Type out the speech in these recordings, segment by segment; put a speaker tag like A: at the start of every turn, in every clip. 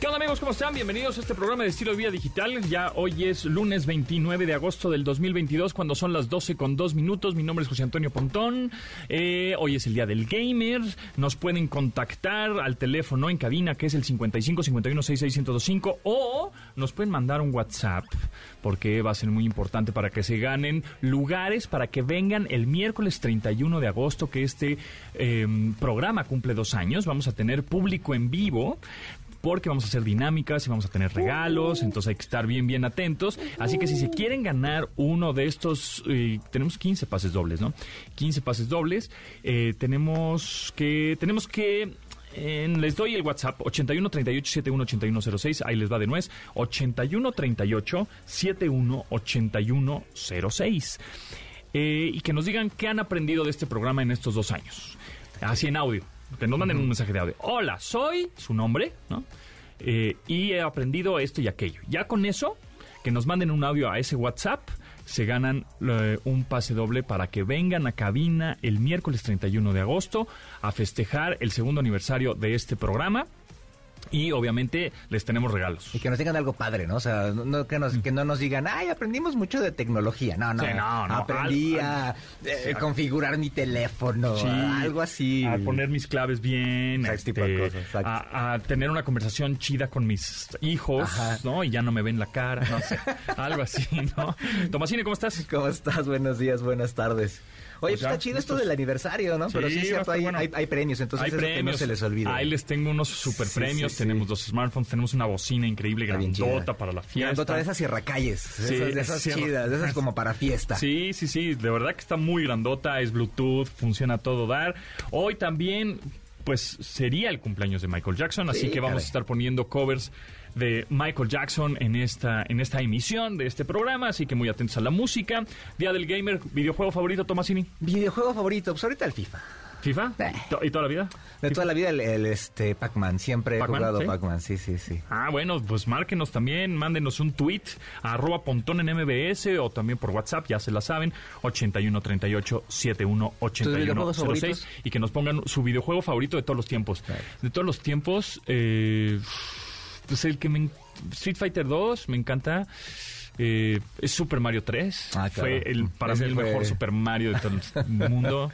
A: ¿Qué onda amigos? ¿Cómo están? Bienvenidos a este programa de estilo de vida digital. Ya hoy es lunes 29 de agosto del 2022 cuando son las 12 con 2 minutos. Mi nombre es José Antonio Pontón. Eh, hoy es el día del gamer. Nos pueden contactar al teléfono en cabina que es el 55 51 66 1025 o nos pueden mandar un WhatsApp porque va a ser muy importante para que se ganen lugares para que vengan el miércoles 31 de agosto que este eh, programa cumple dos años. Vamos a tener público en vivo porque vamos a hacer dinámicas y vamos a tener regalos, entonces hay que estar bien, bien atentos. Así que si se quieren ganar uno de estos, eh, tenemos 15 pases dobles, ¿no? 15 pases dobles, eh, tenemos que, tenemos que en- les doy el WhatsApp 81 38 71 81 06, ahí les va de nuez 81 38 71 81 06 Eh, y que nos digan qué han aprendido de este programa en estos dos años así en audio que nos manden un mensaje de audio hola soy su nombre ¿no? Eh, y he aprendido esto y aquello ya con eso que nos manden un audio a ese WhatsApp se ganan eh, un pase doble para que vengan a cabina el miércoles 31 de agosto a festejar el segundo aniversario de este programa. Y obviamente les tenemos regalos.
B: Y que nos digan algo padre, ¿no? O sea, no, no- que, nos, que no nos digan, ay, aprendimos mucho de tecnología. No, no.
A: Sí, no, no,
B: Aprendí
A: al-
B: a
A: al-
B: eh, configurar mi teléfono,
A: Sí,
B: algo así.
A: A poner mis claves bien.
B: Ese tipo de cosas, exacto.
A: a, a tener una conversación chida con mis hijos,
B: Ajá.
A: ¿no? Y ya no me ven la cara, no sé. algo así, ¿no? Tomasini, ¿cómo estás?
B: ¿Cómo estás? Buenos días, buenas tardes. Oye,
A: Pues
B: está chido esto del aniversario, ¿no? Pero sí, es cierto, hay,
A: bueno.
B: hay- hay premios, entonces
A: Hay
B: eso que no se les olvide.
A: Ahí les tengo unos super premios.
B: sí, sí.
A: tenemos dos smartphones, tenemos una bocina increíble, grandota para la fiesta.
B: Grandota de esas sierracalles.
A: Sí,
B: esas, de esas
A: sierra-
B: chidas, de esas como para fiesta.
A: Sí, sí, sí, de verdad que está muy grandota, es Bluetooth, funciona todo dar. Hoy también, pues sería el cumpleaños de Michael Jackson, así
B: Sí,
A: que vamos
B: caray.
A: a estar poniendo covers de Michael Jackson en esta, en esta emisión de este programa, así que muy atentos a la música. Día del Gamer, videojuego favorito, Tomasini,
B: Videojuego favorito, pues ahorita el FIFA.
A: FIFA, ¿y toda la vida?
B: De toda la vida el, el, este Pac-Man, siempre he jugado
A: ¿Sí?
B: Pac-Man, sí, sí, sí.
A: Ah, bueno, pues márquenos también, mándenos un tweet a arroba pontón en MBS o también por WhatsApp, ya se la saben, 8138 71
B: ¿Tus videojuegos
A: 06
B: favoritos?
A: y que nos pongan su videojuego favorito de todos los tiempos. De todos los tiempos, eh, pues el que me... Street Fighter 2, me encanta. Eh, es Super Mario 3.
B: Ah, claro.
A: Fue el, para
B: Ese
A: mí el
B: fue-
A: mejor Super Mario de todo el mundo.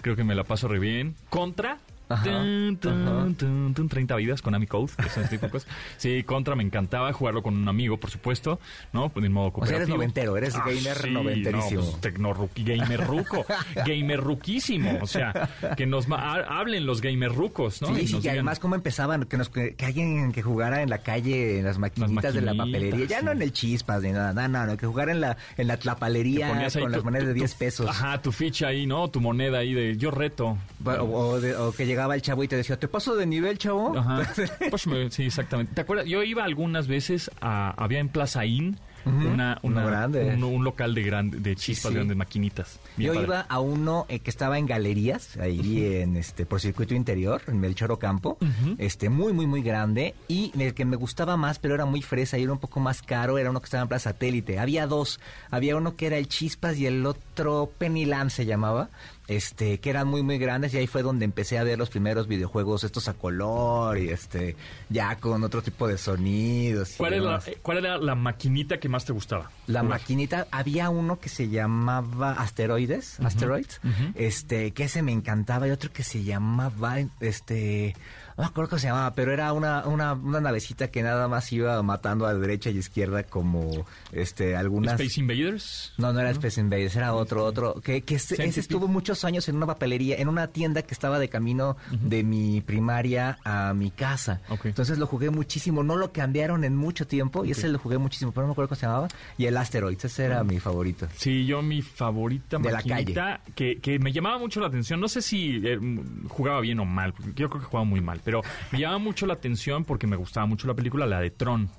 A: Creo que me la paso re bien. Contra.
B: Ajá,
A: Tun, tun,
B: ajá.
A: tun, tun, 30 vidas con Ami Code, que son este tipo de cosas. Sí, Contra me encantaba jugarlo con un amigo, por supuesto, ¿no? Pues en modo
B: O sea,
A: cooperativo.
B: eres noventero, eres gamer noventerísimo.
A: No, pues, tecnorruqui- gamer ruco, gamer ruquísimo. O sea, que nos hablen los gamer rucos, ¿no?
B: Sí,
A: Y
B: sí,
A: digan-
B: además cómo empezaban, que, nos, que, alguien que jugara en la calle, en las maquinitas de la papelería, ya
A: sí.
B: no en el chispas ni nada, no, no, no, que jugara en la, en la tlapalería con
A: tu-
B: las monedas de
A: tu-
B: 10
A: tu-
B: pesos.
A: Ajá, tu ficha ahí, ¿no? Tu moneda ahí de yo reto.
B: O, o de- o que llegaba el chavo y te decía, ¿te paso de nivel, chavo?
A: Ajá. Pues sí, exactamente. ¿Te acuerdas? Yo iba algunas veces a. Había en Plaza Inn una,
B: uno
A: una-
B: grande.
A: Un, un local de, grande, de chispas,
B: sí.
A: grandes maquinitas.
B: Yo
A: padre.
B: iba a uno eh, que estaba en galerías, ahí en este por circuito interior, en Melchor Ocampo, este muy muy muy grande y el que me gustaba más, pero era muy fresa y era un poco más caro, era uno que estaba en Plaza Satélite. Había dos, había uno que era el Chispas y el otro Pennyland se llamaba, este que eran muy muy grandes y ahí fue donde empecé a ver los primeros videojuegos estos a color y este ya con otro tipo de sonidos.
A: ¿Cuál era, la, eh, ¿Cuál era la maquinita que más te gustaba?
B: La
A: Jugar.
B: maquinita, había uno que se llamaba Asteroides, Asteroids, este, que ese me encantaba, y otro que se llamaba, este, no me acuerdo cómo se llamaba, pero era una, una, una navecita que nada más iba matando a derecha y izquierda como, este, algunas...
A: Space Invaders.
B: No, no era Space Invaders, era otro, otro, que, que ese, estuvo muchos años en una papelería, en una tienda que estaba de camino de mi primaria a mi casa. Entonces lo jugué muchísimo, no lo cambiaron en mucho tiempo y ese lo jugué muchísimo, pero no me acuerdo cómo se llamaba. Y el Asteroids, ese era mi favorito.
A: Sí, yo mi favorita
B: De la
A: maquinita que, que me llamaba mucho la atención, no sé si eh, jugaba bien o mal, porque yo creo que jugaba muy mal, pero me llamaba mucho la atención porque me gustaba mucho la película, la de Tron.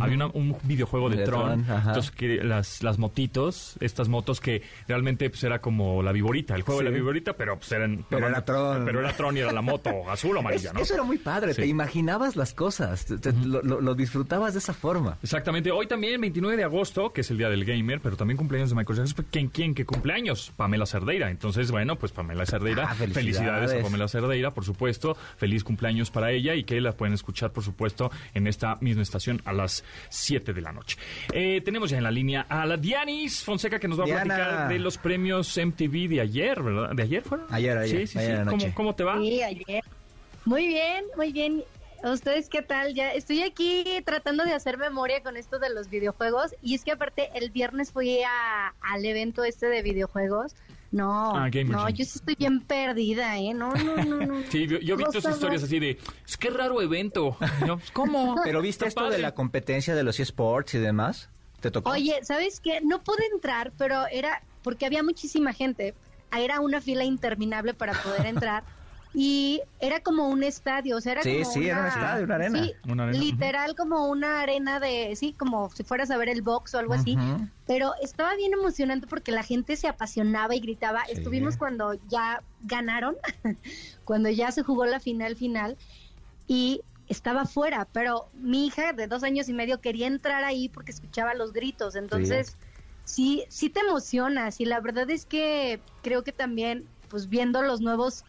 A: Había una- un videojuego de,
B: De
A: Tron,
B: Tron,
A: entonces que las, las motitos, estas motos que realmente pues era como la viborita, el juego de la viborita, pero pues eran...
B: Pero era Tron.
A: Pero era Tron y era la moto azul o amarilla,
B: Es-
A: ¿no?
B: Eso era muy padre,
A: Sí.
B: te imaginabas las cosas, te- lo, lo- lo disfrutabas de esa forma.
A: Exactamente. Hoy también, 29 de agosto, que es el Día del Gamer, pero también cumpleaños de Michael Jackson. ¿Quién, quién que cumpleaños? Pamela Cerdeira. Entonces, bueno, pues Pamela Cerdeira.
B: Ah, felicidades.
A: felicidades a Pamela Cerdeira, por supuesto. Feliz cumpleaños para ella y que la pueden escuchar, por supuesto, en esta misma estación a las 7 de la noche. Eh, tenemos ya en la línea a la Dianis Fonseca que nos va a
B: Diana.
A: platicar de los premios MTV de ayer, ¿verdad? ¿De ayer fueron?
B: Ayer, ayer,
A: Sí, sí,
B: ayer
A: sí. ¿Cómo,
B: noche.
A: cómo te va?
C: Sí, ayer. Muy bien, muy bien. ¿Ustedes qué tal? Ya estoy aquí tratando de hacer memoria con esto de los videojuegos y es que aparte el viernes fui a- al evento este de videojuegos. No,
A: Ah,
C: no, yo sí estoy bien perdida, ¿eh? No, no, no, no.
A: Sí, yo, yo vi tus
C: Gustavo.
A: historias así de, es que raro evento. Yo, ¿Cómo?
B: Pero viste esto de la competencia de los eSports y demás? ¿Te tocó?
C: Oye, ¿sabes qué? No pude entrar, pero era porque había muchísima gente. Era una fila interminable para poder entrar. Y era como un estadio, o sea, era
B: Sí,
C: como
B: sí,
C: una,
B: era un estadio, una arena.
C: Sí,
A: Una arena,
C: literal como una arena de, sí, como si fueras a ver el box o algo así. Pero estaba bien emocionante porque la gente se apasionaba y gritaba.
B: Sí.
C: Estuvimos cuando ya ganaron, cuando ya se jugó la final final y estaba fuera, pero mi hija de dos años y medio quería entrar ahí porque escuchaba los gritos. Entonces, sí, sí, te emocionas y la verdad es que creo que también, pues viendo los nuevos,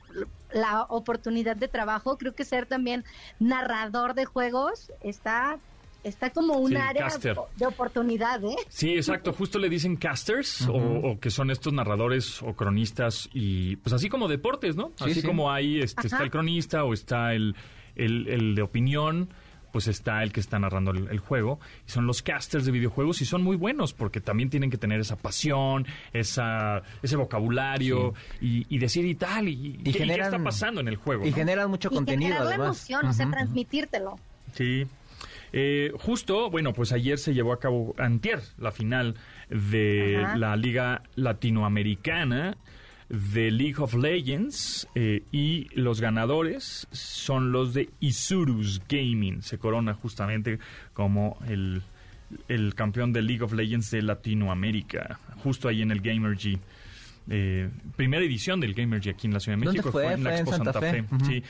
C: la oportunidad de trabajo, creo que ser también narrador de juegos está... Está como un
A: Sí,
C: área
A: caster.
C: de oportunidad, ¿eh?
A: Sí, exacto. Justo le dicen casters o, o que son estos narradores o cronistas y pues así como deportes, ¿no?
B: Sí,
A: así
B: sí.
A: como ahí este,
C: Ajá.
A: está el cronista o está el, el, el de opinión, pues está el que está narrando el, el juego. Y son los casters de videojuegos y son muy buenos porque también tienen que tener esa pasión, esa, ese vocabulario y, y decir y tal. Y, ¿qué- y qué
B: generan-
A: está pasando en el juego?
B: Y
A: ¿no?
B: generan mucho
C: y
B: contenido,
C: generar la
B: además.
C: emoción, o sea, transmitírtelo.
A: Sí. Eh, justo, bueno, pues ayer se llevó a cabo, antier, la final de
C: Ajá.
A: la Liga Latinoamericana de League of Legends eh, y los ganadores son los de Isurus Gaming. Se corona justamente como el, el campeón de League of Legends de Latinoamérica, justo ahí en el Gamer G. Eh, primera edición del Gamer G aquí en la Ciudad de
B: ¿Dónde
A: México.
B: fue?
A: en la
B: Fue en
A: Expo
B: Santa
A: Santa,
B: Fe.
A: Fe.
B: Ujú.
A: Sí.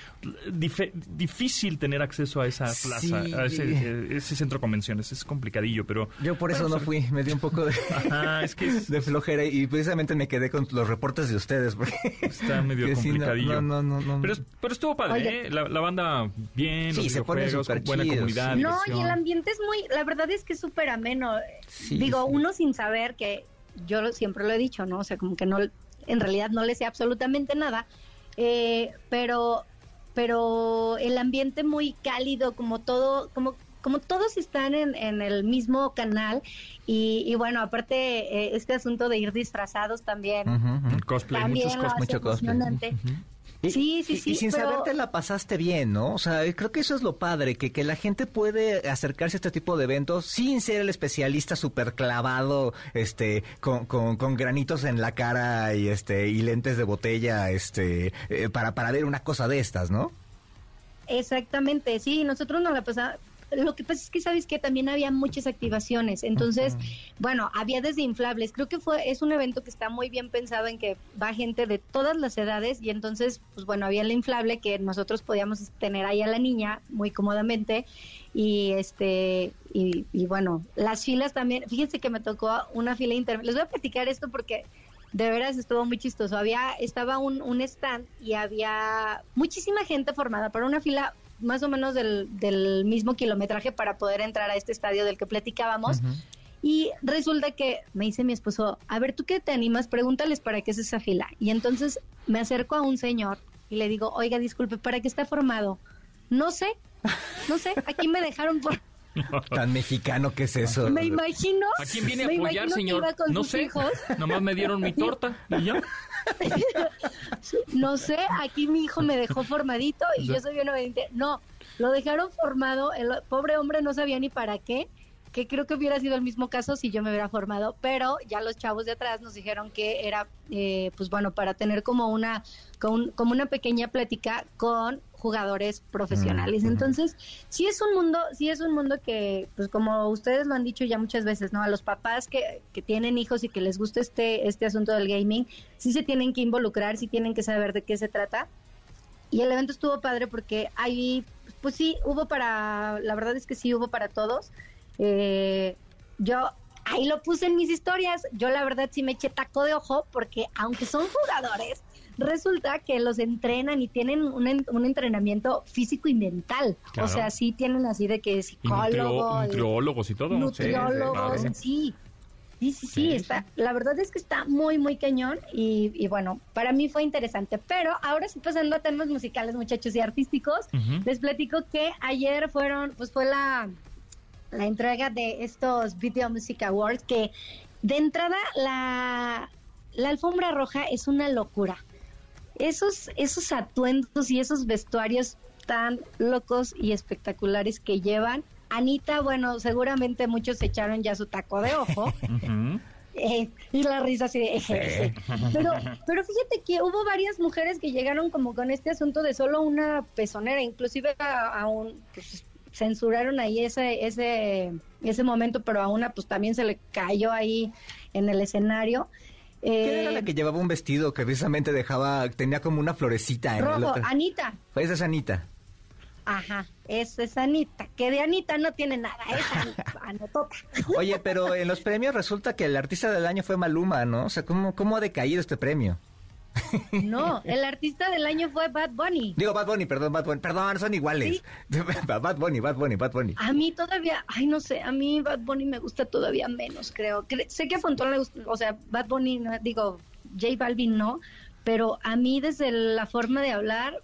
A: Dif- difícil tener acceso a esa plaza,
B: Sí.
A: a ese, eh, ese centro de convenciones. Es complicadillo, pero...
B: Yo por eso no fui, me dio un poco de,
A: Ajá, es que es-
B: de flojera y precisamente me quedé con los reportes de ustedes porque
A: está medio
B: que sí, no-
A: complicadillo.
B: no, no, no, no.
A: Pero, es- pero estuvo padre,
C: Oye.
A: ¿eh? La, la banda bien,
B: Sí,
A: los
B: se
A: videojuegos,
B: súper
A: buena
B: chidos,
A: comunidad,
B: sí.
C: No, y
A: diversión.
C: el ambiente es muy, la verdad es que es súper ameno.
B: Sí,
C: Digo,
B: sí.
C: uno sin saber que yo siempre lo he dicho, ¿no? O sea, como que no, en realidad no le sé absolutamente nada, eh, pero, pero el ambiente muy cálido, como todo, como como todos están en, en el mismo canal y, y bueno, aparte eh, este asunto de ir disfrazados también.
A: El cosplay,
C: también
A: muchos
C: hace
B: mucho cosplay.
C: emocionante.
B: Y-
C: Sí, sí,
B: y-
C: sí,
B: Y sin
C: pero-
B: saberte la pasaste bien, ¿no? O sea, creo que eso es lo padre, que, que la gente puede acercarse a este tipo de eventos sin ser el especialista súper clavado, este, con, con, con granitos en la cara y este, y lentes de botella, este, eh, para, para ver una cosa de estas, ¿no?
C: Exactamente, sí, nosotros nos la pasamos. Lo que pasa es que sabes que también había muchas activaciones, entonces, bueno, había desde inflables. Creo que fue es un evento que está muy bien pensado en que va gente de todas las edades y entonces, pues bueno, había el inflable que nosotros podíamos tener ahí a la niña muy cómodamente y este y, y bueno, las filas también. Fíjense que me tocó una fila intermedia. Les voy a platicar esto porque de veras estuvo muy chistoso. Había, estaba un, un stand y había muchísima gente formada para una fila más o menos del, del mismo kilometraje para poder entrar a este estadio del que platicábamos. Y resulta que me dice mi esposo, a ver, ¿tú qué te animas? Pregúntales para qué es esa fila. Y entonces me acerco a un señor y le digo, oiga, disculpe, ¿para qué está formado? No sé, no sé, aquí me dejaron por...
B: Tan mexicano que es eso.
C: Me imagino...
A: ¿A quién viene a
C: me
A: apoyar, señor?
C: iba con
A: No
C: sus
A: sé.
C: hijos.
A: Nomás me dieron mi torta y ya.
C: No sé, aquí mi hijo me dejó formadito y yo soy bien obediente. No, lo dejaron formado, el pobre hombre no sabía ni para qué, que creo que hubiera sido el mismo caso si yo me hubiera formado, pero ya los chavos de atrás nos dijeron que era, eh, pues bueno, para tener como una, con- como una pequeña plática con jugadores profesionales. Entonces, sí es un mundo, sí es un mundo que, pues como ustedes lo han dicho ya muchas veces, ¿no? A los papás que, que tienen hijos y que les gusta este, este asunto del gaming, sí se tienen que involucrar, sí tienen que saber de qué se trata. Y el evento estuvo padre porque ahí, pues sí, hubo para, la verdad es que sí hubo para todos. Eh, yo ahí lo puse en mis historias. Yo la verdad sí me eché taco de ojo porque aunque son jugadores, resulta que los entrenan y tienen un, un entrenamiento físico y mental. O sea, sí tienen así de que psicólogos.
A: nutriólogos y todo.
C: Nutriólogos, sí. Sí, sí, sí, está. La verdad es que está muy, muy cañón y, bueno, para mí fue interesante. Pero ahora sí pasando a temas musicales, muchachos y artísticos, les platico que ayer fueron, pues fue la la entrega de estos Video Music Awards que de entrada la, la alfombra roja es una locura. Esos, esos atuendos y esos vestuarios tan locos y espectaculares que llevan. Anita, bueno, seguramente muchos echaron ya su taco de ojo. Eh, y la risa así de... Pero, pero fíjate que hubo varias mujeres que llegaron como con este asunto de solo una pezonera, inclusive a, un... Pues, censuraron ahí ese, ese, ese momento, pero a una pues también se le cayó ahí en el escenario.
B: ¿Quién era la eh, que llevaba un vestido que precisamente dejaba, tenía como una florecita en
C: rojo, Anita.
B: Pues esa es Anita.
C: Ajá, esa es Anita, que de Anita no tiene nada, anotota.
B: Oye, pero en los premios resulta que el artista del año fue Maluma, ¿no? O sea, ¿cómo, cómo ha decaído este premio?
C: No, el artista del año fue Bad Bunny.
B: Digo Bad Bunny, perdón, Bad Bunny, perdón, son iguales. Bad Bunny, Bad Bunny, Bad Bunny.
C: A mí todavía, ay, no sé, a mí Bad Bunny me gusta todavía menos, creo. sé que a Fontón le gusta, o sea, Bad Bunny, digo, J Balvin no, pero a mí desde la forma de hablar,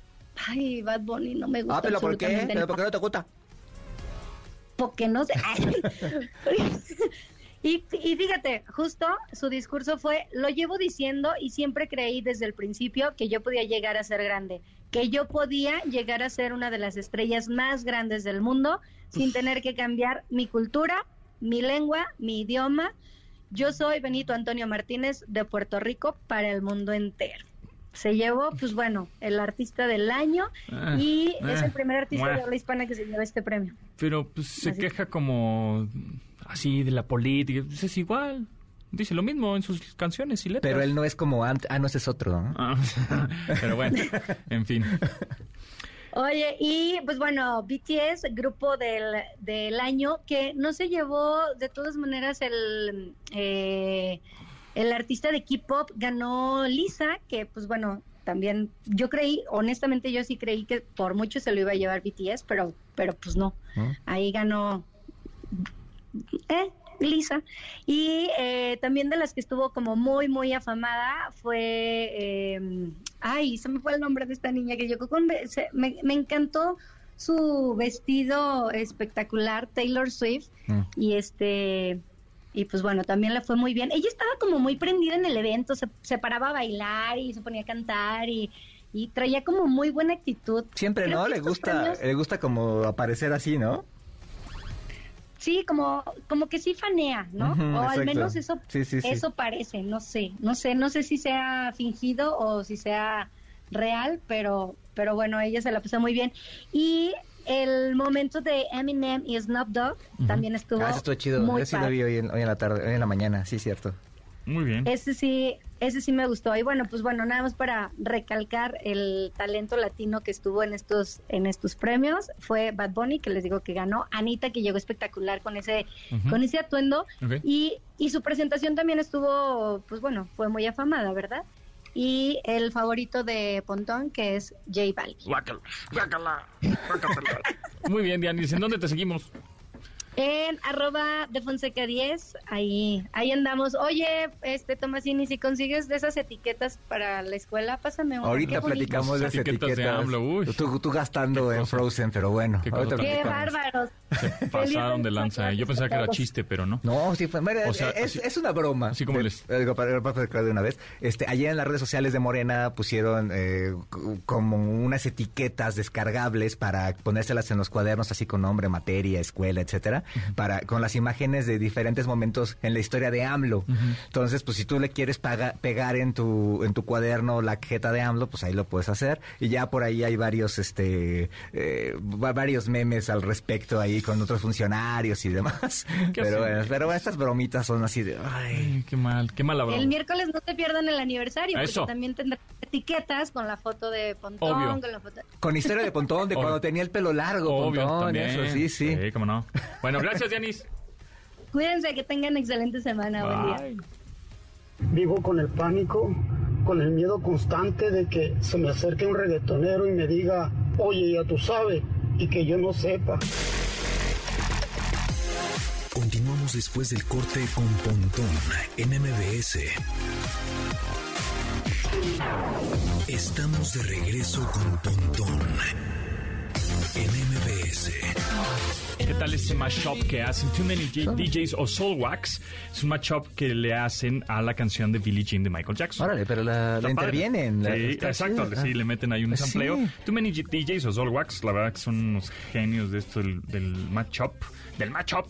C: ay, Bad Bunny no me gusta.
B: Ah, pero ¿por qué? ¿Pero por qué no te gusta?
C: Porque no sé. Y, fíjate, justo su discurso fue, lo llevo diciendo y siempre creí desde el principio que yo podía llegar a ser grande, que yo podía llegar a ser una de las estrellas más grandes del mundo sin tener que cambiar mi cultura, mi lengua, mi idioma. Yo soy Benito Antonio Martínez de Puerto Rico para el mundo entero. Se llevó, pues bueno, el artista del año ah, y es el ah, primer artista de habla hispana que se lleva este premio.
A: Pero pues se queja como así de la política, pues es igual. Dice lo mismo en sus canciones y letras.
B: Pero él no es como ah, no, ese es otro. Ah,
A: pero bueno, en fin.
C: Oye, y pues bueno, BTS, grupo del, del año, que no se llevó de todas maneras el, eh, el artista de K-pop, ganó Lisa, que pues bueno, también yo creí, honestamente yo sí creí que por mucho se lo iba a llevar BTS, pero, pero pues no. ¿Ah? Ahí ganó eh, Lisa. Y eh, también de las que estuvo como muy, muy afamada fue, em, ay, se me fue el nombre de esta niña que yo con, me, me, encantó su vestido espectacular, Taylor Swift, mm. y este, y pues bueno, también le fue muy bien. Ella estaba como muy prendida en el evento, se, se paraba a bailar y se ponía a cantar y, y traía como muy buena actitud.
B: Siempre, ¿no? Le gusta, le gusta como aparecer así, ¿no?
C: Sí, como, como que sí fanea, ¿no? o al menos eso, eso parece, no sé, no sé, no sé si sea fingido o si sea real, pero, pero bueno, ella se la pasó muy bien. Y el momento de Eminem y Snoop Dogg también estuvo.
B: Ah, estuvo chido. Muy sí lo vi hoy en, hoy en la tarde, hoy en la mañana, sí, cierto.
A: Muy bien.
C: Ese sí, ese sí me gustó. Y bueno, pues bueno, nada más para recalcar el talento latino que estuvo en estos, en estos premios, fue Bad Bunny, que les digo que ganó, Anita, que llegó espectacular con ese, con ese atuendo, y, y su presentación también estuvo, pues bueno, fue muy afamada, ¿verdad? y el favorito de Pontón, que es J Balvin.
A: Muy bien, Dianis, ¿en dónde te seguimos?
C: En arroba de Fonseca 10, ahí, ahí andamos. Oye, este Tomasini, si consigues de esas etiquetas para la escuela, pásame una.
B: Ahorita platicamos de esas etiquetas. tú, gastando en Frozen, pero bueno.
C: Qué, bárbaros.
A: Se pasaron de lanza. ¿eh? Yo pensaba que era chiste, pero no.
B: No, sí, fue,
A: O sea,
B: es,
A: así-
B: es una broma.
A: así como les-
B: para, para recordar de una vez. Este, ayer en las redes sociales de Morena pusieron eh, como unas etiquetas descargables para ponérselas en los cuadernos, así con nombre, materia, escuela, etcétera, para con las imágenes de diferentes momentos en la historia de AMLO. Entonces, pues si tú le quieres paga- pegar en tu en tu cuaderno la jeta de AMLO, pues ahí lo puedes hacer. Y ya por ahí hay varios este eh, va- varios memes al respecto ahí con otros funcionarios y demás.
A: ¿Qué
B: Pero, bueno, pero bueno, estas bromitas son así de ay,
A: Ay, qué mal, qué mala broma.
C: El miércoles no te pierdan el aniversario, porque
A: Eso.
C: también tendrán etiquetas con la foto de Pontón,
A: Obvio.
C: con la foto...
B: con historia de Pontón de
A: Obvio.
B: cuando tenía el pelo largo,
A: Obvio,
B: Pontón,
A: también.
B: eso sí, sí.
A: Sí, cómo no. Bueno, gracias, Yanis.
C: Cuídense, que tengan excelente semana. Buen día.
D: Vivo con el pánico, con el miedo constante de que se me acerque un reggaetonero y me diga, oye, ya tú sabes, y que yo no sepa.
E: Continuamos después del corte con Pontón en MBS. Estamos de regreso con Pontón en MBS.
A: ¿Qué tal este mashup que hacen Too Many DJs o Soulwax? Es un mashup que le hacen a la canción de Billie Jean de Michael Jackson.
B: Órale, pero la, la intervienen. la-
A: Sí, exacto,
B: chido.
A: sí, le meten ahí un
B: Sí.
A: sampleo. Too Many DJs o Soulwax, la verdad que son unos genios de esto del, del matchup, del matchup,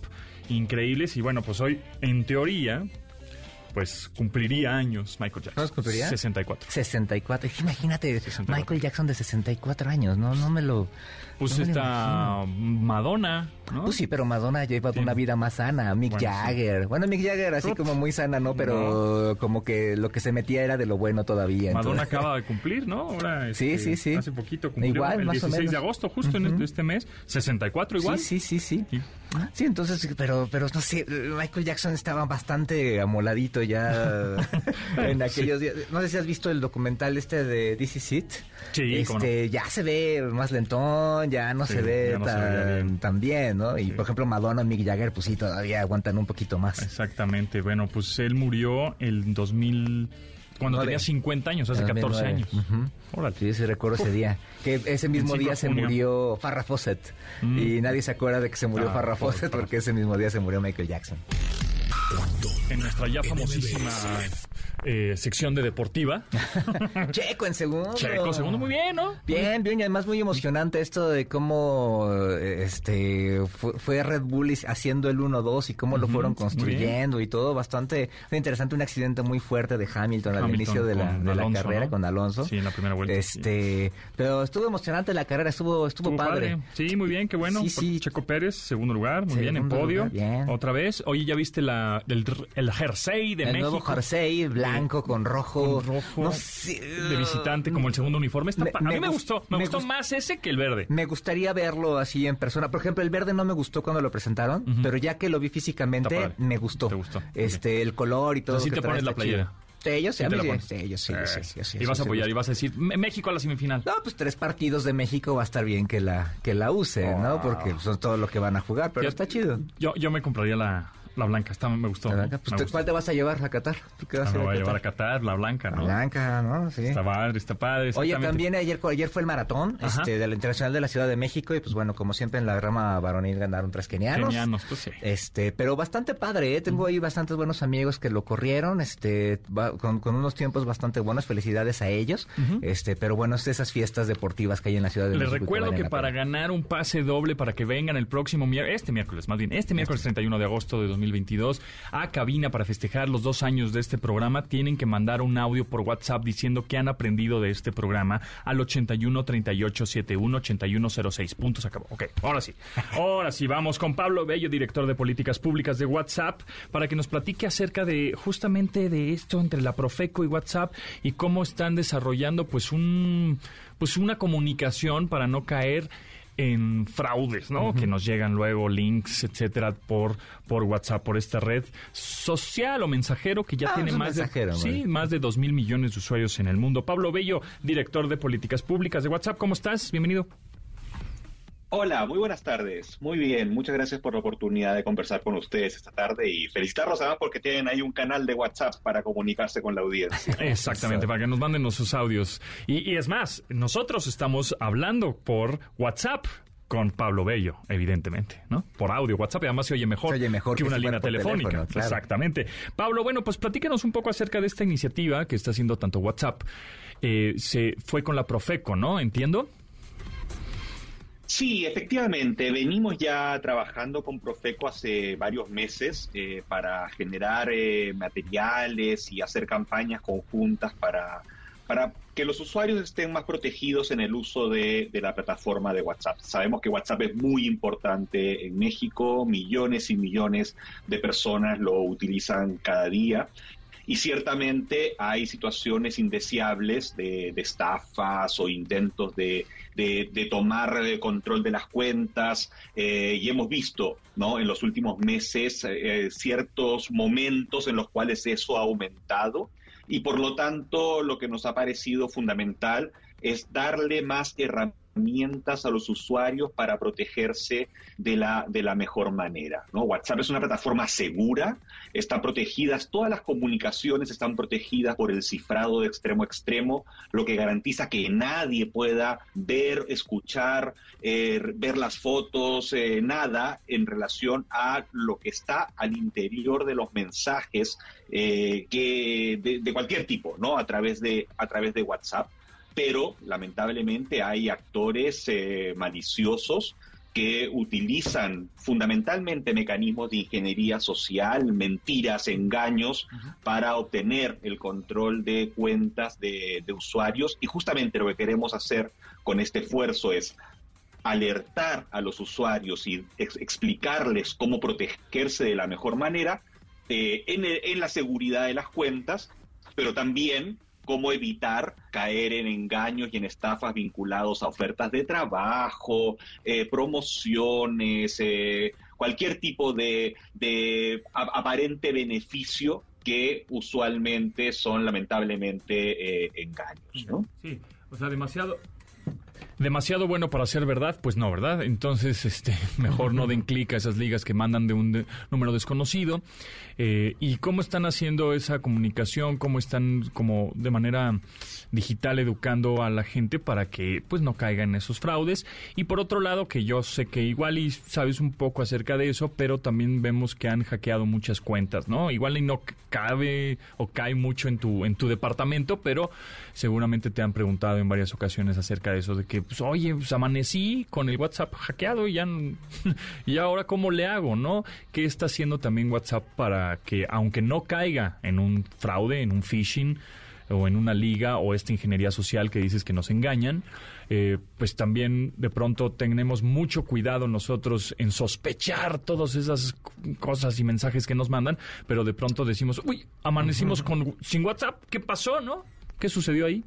A: increíbles. Y bueno, pues hoy, en teoría, pues cumpliría años Michael Jackson.
B: ¿Cuántos cumpliría?
A: 64.
B: 64. Es que Imagínate,
A: 64.
B: Michael Jackson de 64 años, no, no me lo.
A: Pues
B: no
A: está Madonna, ¿no?
B: Pues sí, pero Madonna lleva
A: Sí.
B: una vida más sana. Mick
A: Bueno, sí.
B: Jagger. Bueno, Mick Jagger así como muy sana, ¿no? Pero como que lo que se metía era de lo bueno todavía.
A: Madonna
B: entonces-
A: acaba de cumplir, ¿no? Ahora,
B: Sí,
A: este,
B: sí, sí.
A: Hace poquito cumplió
B: Igual,
A: el
B: más o
A: 16 de
B: menos.
A: agosto, justo en este, mes. 64 igual.
B: Sí, sí, sí, sí.
A: Sí.
B: Sí, entonces, pero, pero no sé, Michael Jackson estaba bastante amoladito ya en aquellos días. No sé si has visto el documental este de This Is It.
A: Sí,
B: este, ya se ve más lentón, ya no
A: Sí,
B: se ve
A: no se
B: tan,
A: bien.
B: tan bien, ¿no? Y
A: Sí.
B: por ejemplo, Madonna y Mick Jagger, pues sí, todavía aguantan un poquito más.
A: Exactamente. Bueno, pues él murió el 2000, cuando tenía 50 años, hace 14
B: 2009.
A: años.
B: Ujú.
A: Órale.
B: Sí, sí recuerdo ese día. Que ese mismo día se murió Farrah Fawcett.
A: Mm.
B: Y nadie se acuerda de que se murió
A: Ah,
B: Farrah Fawcett porque ese mismo día se murió Michael Jackson.
A: En nuestra ya
E: en
A: famosísima eh, sección de deportiva.
B: Checo en segundo.
A: Checo, segundo, muy bien, ¿no?
B: Bien, bien, y además muy emocionante esto de cómo eh, este fue, fue Red Bull haciendo el 1-2 y cómo lo fueron construyendo y todo, bastante interesante, un accidente muy fuerte de Hamilton, al inicio de la,
A: con
B: de la
A: Alonso,
B: carrera
A: ¿no?
B: con Alonso.
A: Sí, en la primera vuelta.
B: Este, pero estuvo emocionante la carrera, estuvo estuvo,
A: Estuvo
B: padre.
A: Sí, muy bien, qué bueno.
B: Sí, sí.
A: Checo Pérez, segundo lugar, muy bien, en podio.
B: lugar, bien.
A: Otra vez. Oye, ¿ya viste la, el, el jersey de
B: el
A: México?
B: nuevo jersey blanco con rojo,
A: Con rojo.
B: no sé,
A: De visitante, como el segundo uniforme. Está
B: Me-
A: pa- a mí
B: me
A: me
B: gust-
A: gustó. Me,
B: me
A: gustó
B: gust-
A: más ese que el verde.
B: Me gustaría verlo así en persona. Por ejemplo, el verde no me gustó cuando lo presentaron, pero ya que lo vi físicamente, me gustó.
A: ¿Te gustó?
B: Este, el color y todo.
A: O sea, sí
B: lo que
A: te pones la
B: chido.
A: playera.
B: Sí, ellos sí, ellos sí,
A: Eh,
B: sí, sí, sí,
A: y vas a apoyar y vas a decir, "Me- México a la semifinal.
B: No, pues tres partidos de México va a estar bien que la que la use, ¿no? Porque son todo lo que van a jugar, pero está chido.
A: Yo, yo me compraría la, la blanca. Está, me gustó.
B: La blanca, pues,
A: me
B: ¿tú-
A: gustó.
B: ¿Cuál te vas a llevar a Qatar? ¿Tú qué vas
A: Ah,
B: a
A: me voy a llevar a Qatar, la blanca,
B: La
A: ¿no?
B: blanca, ¿no? Sí.
A: Está padre, está padre.
B: Oye, también ayer, ayer fue el maratón este, de la Internacional de la Ciudad de México y pues bueno, como siempre en la rama varonil ganaron tres kenianos.
A: Kenianos, pues sí.
B: Este, pero bastante padre, ¿eh? Tengo ahí bastantes buenos amigos que lo corrieron, este, va- con, con unos tiempos bastante buenos, felicidades a ellos. Este, pero bueno, es de esas fiestas deportivas que hay en la Ciudad de
A: Les
B: México. y
A: recuerdo que
B: la
A: para ganar un pase doble para que vengan el próximo miércoles, este miércoles más bien, este miércoles 31 de agosto de 2022 a cabina para festejar los dos años de este programa, tienen que mandar un audio por WhatsApp diciendo que han aprendido de este programa al 81 38 71 8106. Punto, se acabó. Ok, ahora sí. Ahora sí, vamos con Pablo Bello, director de políticas públicas de WhatsApp, para que nos platique acerca de justamente de esto entre la Profeco y WhatsApp y cómo están desarrollando pues un pues una comunicación para no caer en fraudes, ¿no? Que nos llegan luego links, etcétera, por, por WhatsApp, por esta red social o mensajero que ya
B: Ah,
A: tiene más de, sí, más de dos mil millones de usuarios en el mundo. Pablo Bello, director de políticas públicas de WhatsApp, ¿cómo estás? Bienvenido.
F: Hola, muy buenas tardes. Muy bien, muchas gracias por la oportunidad de conversar con ustedes esta tarde y felicitarlos además porque tienen ahí un canal de WhatsApp para comunicarse con la audiencia.
A: Exactamente, para que nos manden sus audios. Y, y es más, nosotros estamos hablando por WhatsApp. con Pablo Bello, evidentemente, ¿no? Por audio, WhatsApp, además se oye mejor,
B: oye mejor
A: que, una línea telefónica. Exactamente. Pablo, bueno, pues platícanos un poco acerca de esta iniciativa que está haciendo tanto WhatsApp. Eh, se fue con la Profeco, ¿no? Entiendo.
F: Sí, efectivamente, venimos ya trabajando con Profeco hace varios meses eh, para generar eh, materiales y hacer campañas conjuntas para, para que los usuarios estén más protegidos en el uso de, de, la plataforma de WhatsApp. Sabemos que WhatsApp es muy importante en México, millones y millones de personas lo utilizan cada día y ciertamente hay situaciones indeseables de, estafas o intentos de, tomar eh, control de las cuentas eh, y hemos visto ¿no? en los últimos meses eh, ciertos momentos en los cuales eso ha aumentado y por lo tanto lo que nos ha parecido fundamental es darle más herramientas herramientas a los usuarios para protegerse de la, de la mejor manera. ¿no? WhatsApp es una plataforma segura, están protegidas, todas las comunicaciones están protegidas por el cifrado de extremo a extremo, lo que garantiza que nadie pueda ver, escuchar, eh, ver las fotos, eh, nada en relación a lo que está al interior de los mensajes eh, de, de, cualquier tipo, ¿no? A través de, a través de WhatsApp pero lamentablemente hay actores eh, maliciosos que utilizan fundamentalmente mecanismos de ingeniería social, mentiras, engaños, para obtener el control de cuentas de, usuarios. Y justamente lo que queremos hacer con este esfuerzo es alertar a los usuarios y explicarles cómo protegerse de la mejor manera eh, en, en la seguridad de las cuentas, pero también cómo evitar caer en engaños y en estafas vinculados a ofertas de trabajo, eh, promociones, eh, cualquier tipo de, aparente beneficio que usualmente son lamentablemente eh, engaños.
A: Sí, o sea, demasiado, demasiado bueno para ser verdad, pues no, ¿verdad? Entonces, este, mejor no den clic a esas ligas que mandan de un número desconocido. Eh, ¿Y cómo están haciendo esa comunicación? ¿Cómo están como de manera digital educando a la gente para que pues no caigan esos fraudes? Y por otro lado, que yo sé que igual y sabes un poco acerca de eso, pero también vemos que han hackeado muchas cuentas, ¿no? Igual y no cabe o cae mucho en tu, en tu departamento, pero seguramente te han preguntado en varias ocasiones acerca de eso, de que, pues, oye, pues amanecí con el WhatsApp hackeado y ya, y ahora cómo le hago, ¿no? ¿Qué está haciendo también WhatsApp para que, aunque no caiga en un fraude, en un phishing o en una liga o esta ingeniería social que dices que nos engañan, eh, pues también de pronto tenemos mucho cuidado nosotros en sospechar todas esas cosas y mensajes que nos mandan, pero de pronto decimos, uy, amanecimos con, sin WhatsApp, ¿qué pasó, no? ¿Qué sucedió ahí?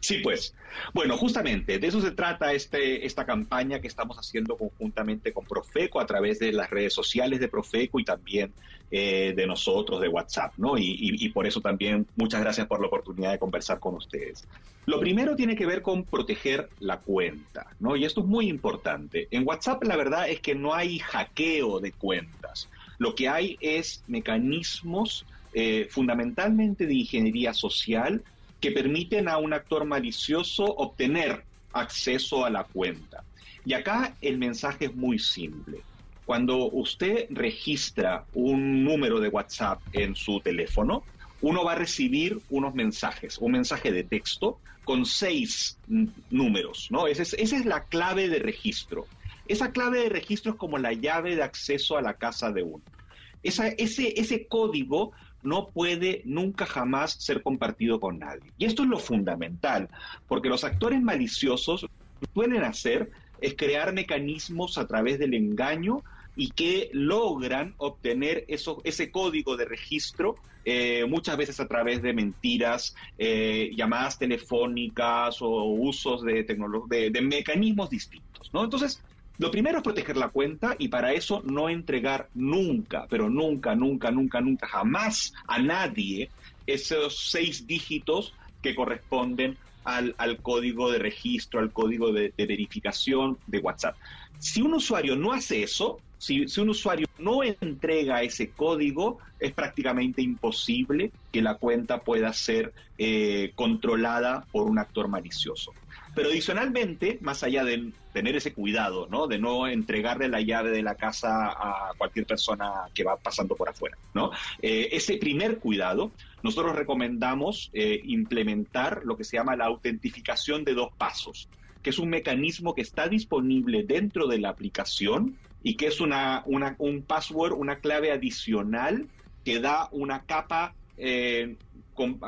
F: Sí, pues. Bueno, justamente de eso se trata este, esta campaña que estamos haciendo conjuntamente con Profeco a través de las redes sociales de Profeco y también eh, de nosotros, de WhatsApp, ¿no? Y, por eso también muchas gracias por la oportunidad de conversar con ustedes. Lo primero tiene que ver con proteger la cuenta, ¿no? Y esto es muy importante. En WhatsApp la verdad es que no hay hackeo de cuentas. Lo que hay es mecanismos eh, fundamentalmente de ingeniería social que permiten a un actor malicioso obtener acceso a la cuenta. Y acá el mensaje es muy simple. Cuando usted registra un número de WhatsApp en su teléfono, uno va a recibir unos mensajes, un mensaje de texto con seis números, ¿no? Esa es, la clave de registro. Esa clave de registro es como la llave de acceso a la casa de uno. Esa, ese, ese código no puede nunca jamás ser compartido con nadie. Y esto es lo fundamental, porque los actores maliciosos lo que suelen hacer es crear mecanismos a través del engaño y que logran obtener eso, ese código de registro eh, muchas veces a través de mentiras, eh, llamadas telefónicas o usos de, de, de mecanismos distintos. ¿no? Entonces, lo primero es proteger la cuenta y para eso no entregar nunca, pero nunca, nunca, nunca, nunca, jamás a nadie esos seis dígitos que corresponden al, código de registro, al código de, verificación de WhatsApp. Si un usuario no hace eso, si, un usuario no entrega ese código, es prácticamente imposible que la cuenta pueda ser eh, controlada por un actor malicioso. Pero adicionalmente, más allá de tener ese cuidado, ¿no? De no entregarle la llave de la casa a cualquier persona que va pasando por afuera, ¿no? Eh, ese primer cuidado, nosotros recomendamos eh, implementar lo que se llama la autentificación de dos pasos, que es un mecanismo que está disponible dentro de la aplicación y que es una, un password, una clave adicional que da una capa eh,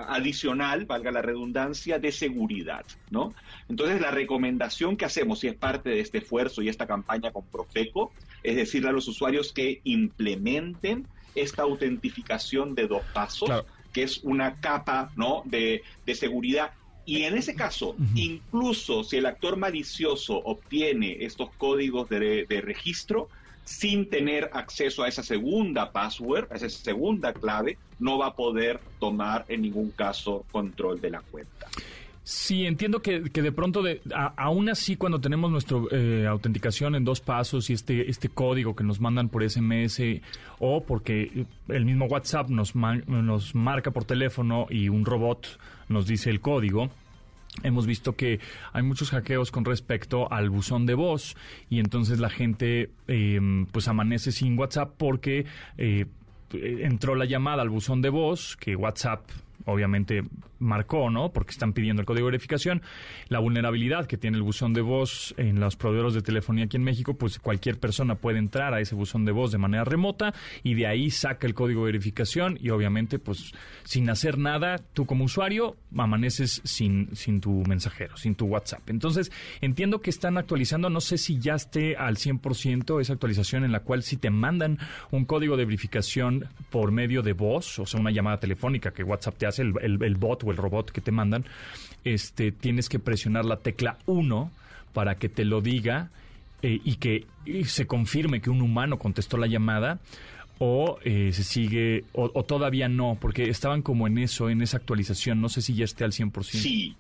F: adicional, valga la redundancia, de seguridad, ¿no? Entonces, la recomendación que hacemos, si es parte de este esfuerzo y esta campaña con Profeco, es decirle a los usuarios que implementen esta autentificación de dos pasos, que es una capa, ¿no? De, seguridad y en ese caso, incluso si el actor malicioso obtiene estos códigos de, de, registro, sin tener acceso a esa segunda password, a esa segunda clave, no va a poder tomar en ningún caso control de la cuenta.
A: Sí, entiendo que, de pronto, de, aún así, cuando tenemos nuestra eh, autenticación en dos pasos y este, este código que nos mandan por SMS o porque el mismo WhatsApp nos, nos marca por teléfono y un robot nos dice el código, hemos visto que hay muchos hackeos con respecto al buzón de voz y entonces la gente em, pues amanece sin WhatsApp porque eh, entró la llamada al buzón de voz que WhatsApp obviamente marcó, ¿no? Porque están pidiendo el código de verificación. La vulnerabilidad que tiene el buzón de voz en los proveedores de telefonía aquí en México, pues cualquier persona puede entrar a ese buzón de voz de manera remota y de ahí saca el código de verificación y obviamente, pues sin hacer nada, tú como usuario amaneces sin, sin tu mensajero, sin tu WhatsApp. Entonces, entiendo que están actualizando, no sé si ya esté al 100% esa actualización en la cual si te mandan un código de verificación por medio de voz, o sea, una llamada telefónica que WhatsApp te hace, el, bot el robot que te mandan, este, tienes que presionar la tecla 1 para que te lo diga eh, y que se confirme que un humano contestó la llamada o eh, se sigue, o, todavía no, porque estaban como en eso, en esa actualización, no sé si ya esté al 100%.
F: Sí.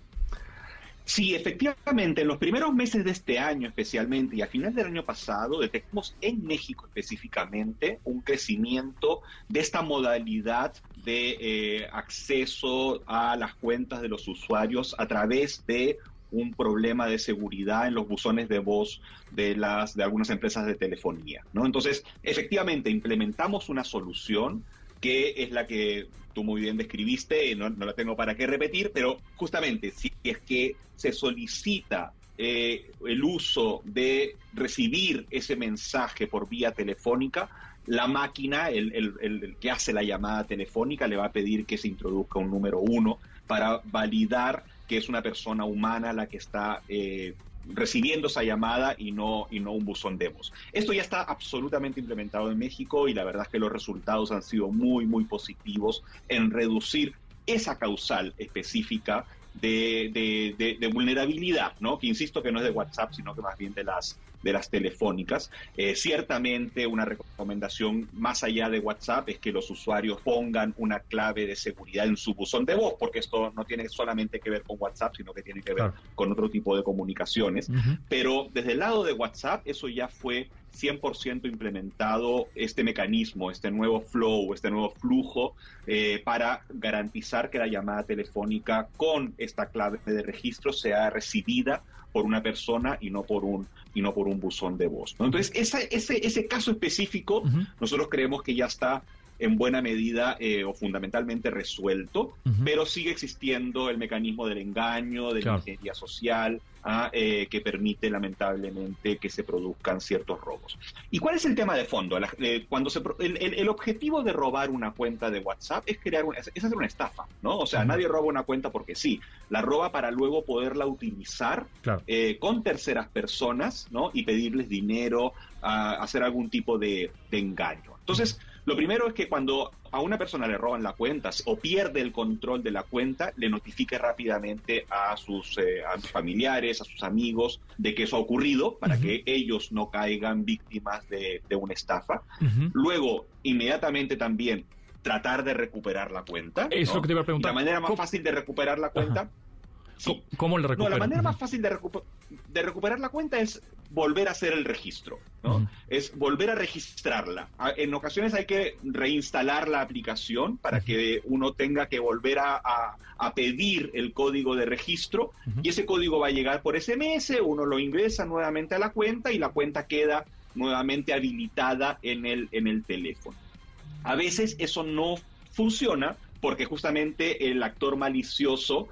F: Sí, efectivamente, en los primeros meses de este año especialmente y a final del año pasado detectamos en México específicamente un crecimiento de esta modalidad de eh, acceso a las cuentas de los usuarios a través de un problema de seguridad en los buzones de voz de las de algunas empresas de telefonía, ¿no? Entonces, efectivamente implementamos una solución que es la que tú muy bien describiste, no, no la tengo para qué repetir, pero justamente si es que se solicita eh, el uso de recibir ese mensaje por vía telefónica, la máquina, el, que hace la llamada telefónica, le va a pedir que se introduzca un número uno para validar que es una persona humana la que está eh, recibiendo esa llamada y no, y no un buzón de. Esto ya está absolutamente implementado en México y la verdad es que los resultados han sido muy, muy positivos en reducir esa causal específica de, de, vulnerabilidad, ¿no? Que insisto que no es de WhatsApp, sino que más bien de las, de las telefónicas. Eh, ciertamente una recomendación más allá de WhatsApp es que los usuarios pongan una clave de seguridad en su buzón de voz, porque esto no tiene solamente que ver con WhatsApp, sino que tiene que ver con otro tipo de comunicaciones. Pero desde el lado de WhatsApp, eso ya fue 100% implementado este mecanismo, este nuevo flow, este nuevo flujo eh, para garantizar que la llamada telefónica con esta clave de registro sea recibida por una persona y no por un y no por un buzón de voz. Entonces, ese, ese caso específico, nosotros creemos que ya está en buena medida eh, o fundamentalmente resuelto, pero sigue existiendo el mecanismo del engaño, de la ingeniería social, ah, eh, que permite lamentablemente que se produzcan ciertos robos. ¿Y cuál es el tema de fondo? Eh, cuando se, el, objetivo de robar una cuenta de WhatsApp es crear es hacer una estafa, ¿no? O sea, nadie roba una cuenta porque sí, la roba para luego poderla utilizar con terceras personas, ¿no? Y pedirles dinero, a hacer algún tipo de, de engaño. Entonces, lo primero es que cuando a una persona le roban la cuenta o pierde el control de la cuenta, le notifique rápidamente a sus, eh, familiares, a sus amigos de que eso ha ocurrido para que ellos no caigan víctimas de, una estafa. Luego, inmediatamente también tratar de recuperar la cuenta.
A: Eso que te iba a preguntar.
F: La manera más fácil de recuperar la cuenta
A: ¿Cómo le
F: recupero? No, la manera más fácil de, de, recuperar la cuenta es volver a hacer el registro, ¿no? Es volver a registrarla. En ocasiones hay que reinstalar la aplicación para que uno tenga que volver a, a, pedir el código de registro y ese código va a llegar por SMS, uno lo ingresa nuevamente a la cuenta y la cuenta queda nuevamente habilitada en el, en el teléfono. A veces eso no funciona porque justamente el actor malicioso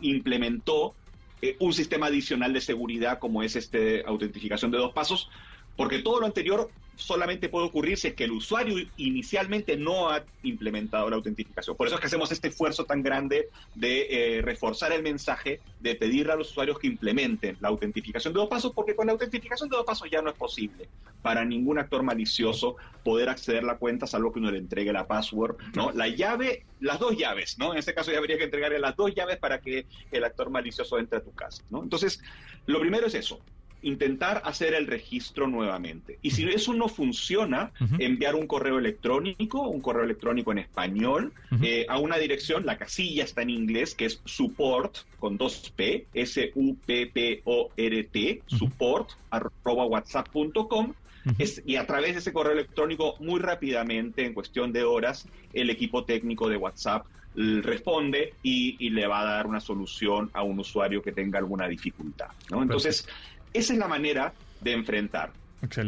F: implementó eh, un sistema adicional de seguridad como es este autentificación de dos pasos, porque todo lo anterior solamente puede ocurrir si es que el usuario inicialmente no ha implementado la autentificación. Por eso es que hacemos este esfuerzo tan grande de eh, reforzar el mensaje, de pedirle a los usuarios que implementen la autentificación de dos pasos, porque con la autentificación de dos pasos ya no es posible para ningún actor malicioso poder acceder a la cuenta salvo que uno le entregue la password, ¿no? La llave, las dos llaves, ¿no? En este caso ya habría que entregarle las dos llaves para que el actor malicioso entre a tu casa, ¿no? Entonces, lo primero es eso, intentar hacer el registro nuevamente. Y si eso no funciona, enviar un correo electrónico, un correo electrónico en español, eh, a una dirección, la casilla está en inglés, que es support, con dos P, S-U-P-P-O-R-T, support, arroba whatsapp.com, y a través de ese correo electrónico, muy rápidamente, en cuestión de horas, el equipo técnico de WhatsApp responde y, le va a dar una solución a un usuario que tenga alguna dificultad. ¿no? Entonces, esa es la manera de enfrentar.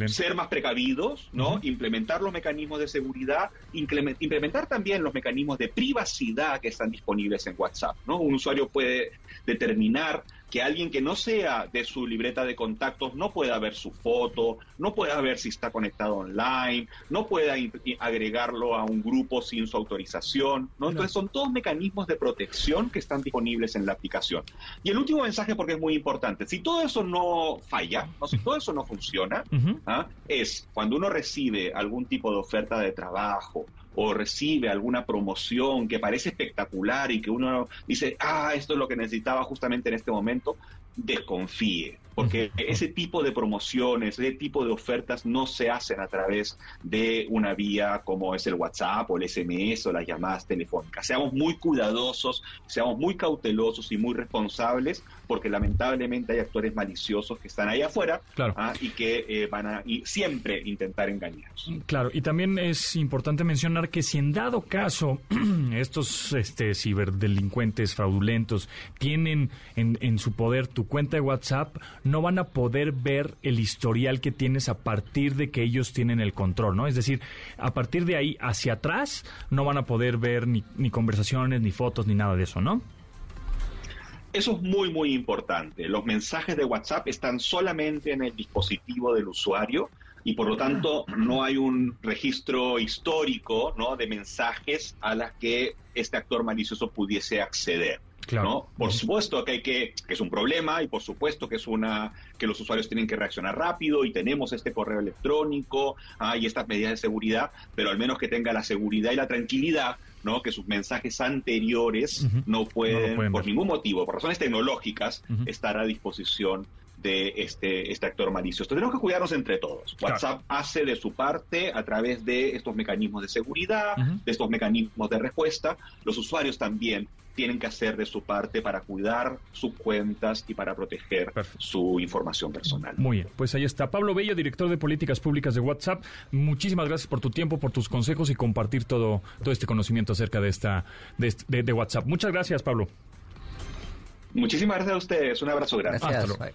F: Ser más precavidos, ¿no? Implementar los mecanismos de seguridad, implementar también los mecanismos de privacidad que están disponibles en WhatsApp, ¿no? Un usuario puede determinar que alguien que no sea de su libreta de contactos no pueda ver su foto, no pueda ver si está conectado online, no pueda agregarlo a un grupo sin su autorización, ¿no? Entonces son todos mecanismos de protección que están disponibles en la aplicación. Y el último mensaje, porque es muy importante, si todo eso no falla, ¿no? si todo eso no funciona, ¿ah? Es cuando uno recibe algún tipo de oferta de trabajo, o recibe alguna promoción que parece espectacular y que uno dice, ah, esto es lo que necesitaba justamente en este momento, desconfíe, porque ese tipo de promociones, ese tipo de ofertas no se hacen a través de una vía como es el WhatsApp o el SMS o las llamadas telefónicas. Seamos muy cuidadosos, seamos muy cautelosos y muy responsables, porque lamentablemente hay actores maliciosos que están ahí afuera ¿ah? y que eh, van a y siempre intentar engañarnos.
A: Claro, y también es importante mencionar que si en dado caso estos este, ciberdelincuentes fraudulentos tienen en, en su poder tu cuenta de WhatsApp, no van a poder ver el historial que tienes a partir de que ellos tienen el control, ¿no? Es decir, a partir de ahí hacia atrás no van a poder ver ni, ni conversaciones, ni fotos, ni nada de eso, ¿no?
F: Eso es muy, muy importante. Los mensajes de WhatsApp están solamente en el dispositivo del usuario y por lo tanto no hay un registro histórico ¿no? de mensajes a las que este actor malicioso pudiese acceder. ¿no? Por supuesto que hay que, que es un problema y por supuesto que es una que los usuarios tienen que reaccionar rápido y tenemos este correo electrónico ah, y estas medidas de seguridad, pero al menos que tenga la seguridad y la tranquilidad ¿no? que sus mensajes anteriores no, pueden, por ningún motivo, por razones tecnológicas, estar a disposición de este, este actor malicioso. Tenemos que cuidarnos entre todos. WhatsApp hace de su parte a través de estos mecanismos de seguridad, de estos mecanismos de respuesta. Los usuarios también tienen que hacer de su parte para cuidar sus cuentas y para proteger su información personal.
A: Muy bien, pues ahí está. Pablo Bello, director de políticas públicas de WhatsApp. Muchísimas gracias por tu tiempo, por tus consejos y compartir todo, todo este conocimiento acerca de, esta, de, WhatsApp. Muchas gracias, Pablo.
F: Muchísimas gracias a ustedes. Un abrazo grande.
B: Gracias.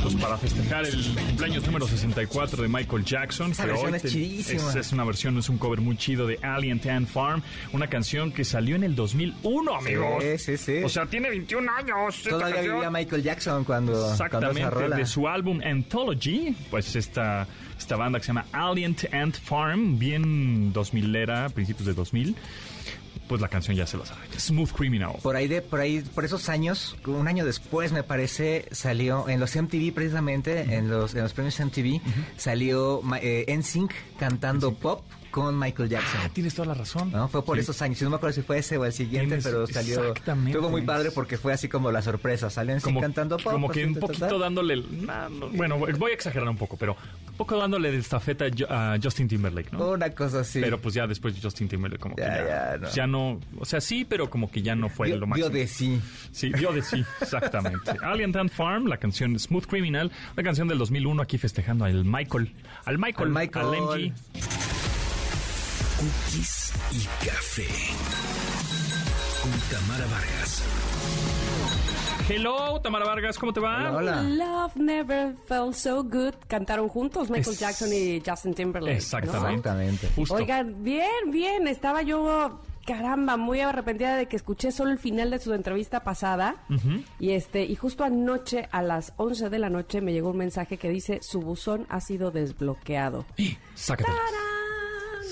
A: Pues para festejar el cumpleaños número 64 de Michael Jackson.
B: Esa versión es chidísima.
A: Es, una versión, es un cover muy chido de Alien Tan Farm. Una canción que salió en el 2001, amigos.
B: Sí, sí, sí.
A: O sea, tiene 21 años.
B: Todavía vivía Michael Jackson cuando.
A: Exactamente.
B: Cuando
A: de su álbum Anthology, pues esta, esta banda que se llama Alien Ant Farm, bien 2000 era, principios de 2000 pues la canción ya se lo sabe. Smooth Criminal.
B: Por ahí de, por ahí, por esos años, un año después me parece, salió en los MTV precisamente, en, los, en los premios MTV, salió eh, NSYNC cantando pop con Michael Jackson.
A: Ah, tienes toda la razón.
B: ¿no? Fue por
A: Sí.
B: esos años. No me acuerdo si fue ese o el siguiente,
A: Tienes-
B: pero salió.
A: exactamente.
B: Estuvo muy padre porque fue así como la sorpresa. Salen así
A: como,
B: cantando pop.
A: como
B: así,
A: que un poquito dándole, el- nah, no, bueno, voy a exagerar un poco, pero un poco dándole de estafeta a Justin Timberlake, ¿no?
B: Una cosa así.
A: Pero pues ya después Justin Timberlake como que
B: Ya,
A: ya,
B: no.
A: ya no, o sea, sí, pero como que ya no fue
B: dio,
A: lo
B: dio
A: máximo.
B: de sí.
A: Sí, dio de sí, exactamente. Alien Ant Farm, la canción Smooth Criminal, la canción del 2001 aquí festejando al Michael, al Michael,
B: Al Michael.
A: al MG.
E: Cookies y café. Con Tamara Vargas.
A: Hello, Tamara Vargas, ¿cómo te va?
B: Hola, hola.
G: Love never felt so good. Cantaron juntos Michael
A: Es-
G: Jackson y Justin Timberlake. ¿no?
A: Exactamente. Justo.
G: Oigan, bien, bien. Estaba yo, caramba, muy arrepentida de que escuché solo el final de su entrevista pasada. Y este, y justo anoche, a las 11 de la noche, me llegó un mensaje que dice: su buzón ha sido desbloqueado.
A: Sácatelas.
G: ¡Tarán!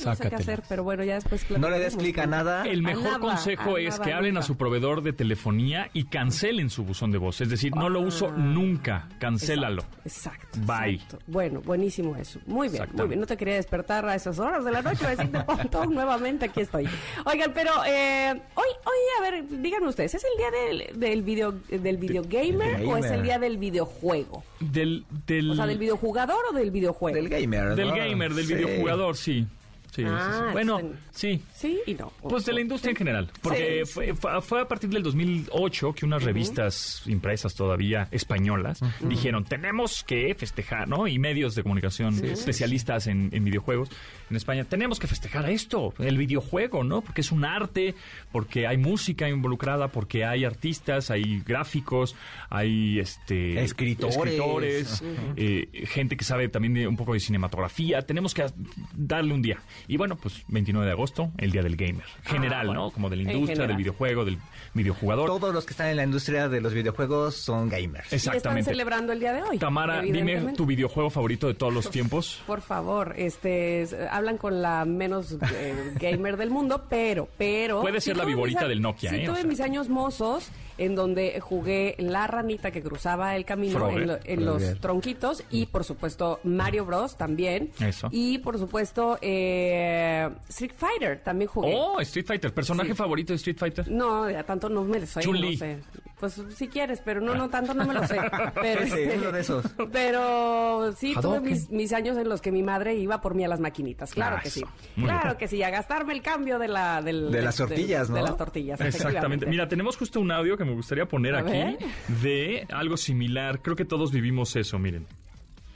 G: No sé qué hacer, pero bueno, ya después
B: No le des clic a nada.
A: El
G: A
A: mejor
G: nada,
A: consejo es
G: nada,
A: que hablen a su proveedor de telefonía y cancelen su buzón de voz. Es decir, no lo uso nunca. Cancélalo.
G: Exacto.
A: Bye.
G: exacto. Bueno, buenísimo eso. Muy bien, muy bien. No te quería despertar a esas horas de la noche a decirte pontón nuevamente. Aquí estoy. Oigan, pero eh, hoy, hoy, a ver, díganme ustedes, ¿es el día del, del video del video gamer, o es el día del videojuego?
A: Del, del,
G: O sea, del videojugador o del videojuego.
B: Del gamer.
A: del gamer, del
B: Sí.
A: videojugador, sí. Sí, sí,
G: Ah,
A: sí. Bueno, sí.
G: Sí y no.
A: Pues de la industria en general, porque
B: Sí,
A: fue, fue- fue a partir del 2008 que unas revistas impresas todavía españolas dijeron, tenemos que festejar, ¿no? Y medios de comunicación especialistas en, en videojuegos en España, tenemos que festejar esto, el videojuego, ¿no? Porque es un arte, porque hay música involucrada, porque hay artistas, hay gráficos, hay este
B: Escritores.
A: escritores, eh, gente que sabe también de un poco de cinematografía. Tenemos que darle un día. Y bueno, pues 29 de agosto, el día del gamer. General,
G: bueno.
A: ¿no? Como de la industria, del
G: general.
A: videojuego, del videojugador.
B: Todos los que están en la industria de los videojuegos son gamers.
G: Y están
A: Exactamente.
G: celebrando el día de hoy.
A: Tamara, dime tu videojuego favorito de todos los tiempos.
G: Por favor, este, es- hablan con la menos eh, gamer del mundo, pero, pero...
A: Puede ser la viborita del Nokia,
G: sí
A: ¿eh? O
G: tuve
A: sea.
G: mis años mozos en donde jugué la ranita que cruzaba el camino en, lo- en los tronquitos y, por supuesto, Mario Bros. también.
A: Eso.
G: Y, por supuesto, eh, Street Fighter también jugué.
A: Oh, Street Fighter. ¿Personaje
G: Sí.
A: favorito de Street Fighter?
G: No, ya tanto no me lo no sé. Pues si quieres, pero no, no tanto no me lo sé. Pero,
B: Sí,
G: este,
B: uno de esos.
G: pero sí, tuve mis, mis años en los que mi madre iba por mí a las maquinitas. Claro
A: Ah,
G: que sí.
A: Muy
G: Claro
A: bien.
G: que sí, a gastarme el cambio de la del-
B: De las
G: del-
B: tortillas,
G: De
B: ¿no?
G: las tortillas,
A: Exactamente. Mira, tenemos justo un audio que me gustaría poner
G: A
A: aquí
G: ver.
A: de algo similar. Creo que todos vivimos eso, miren.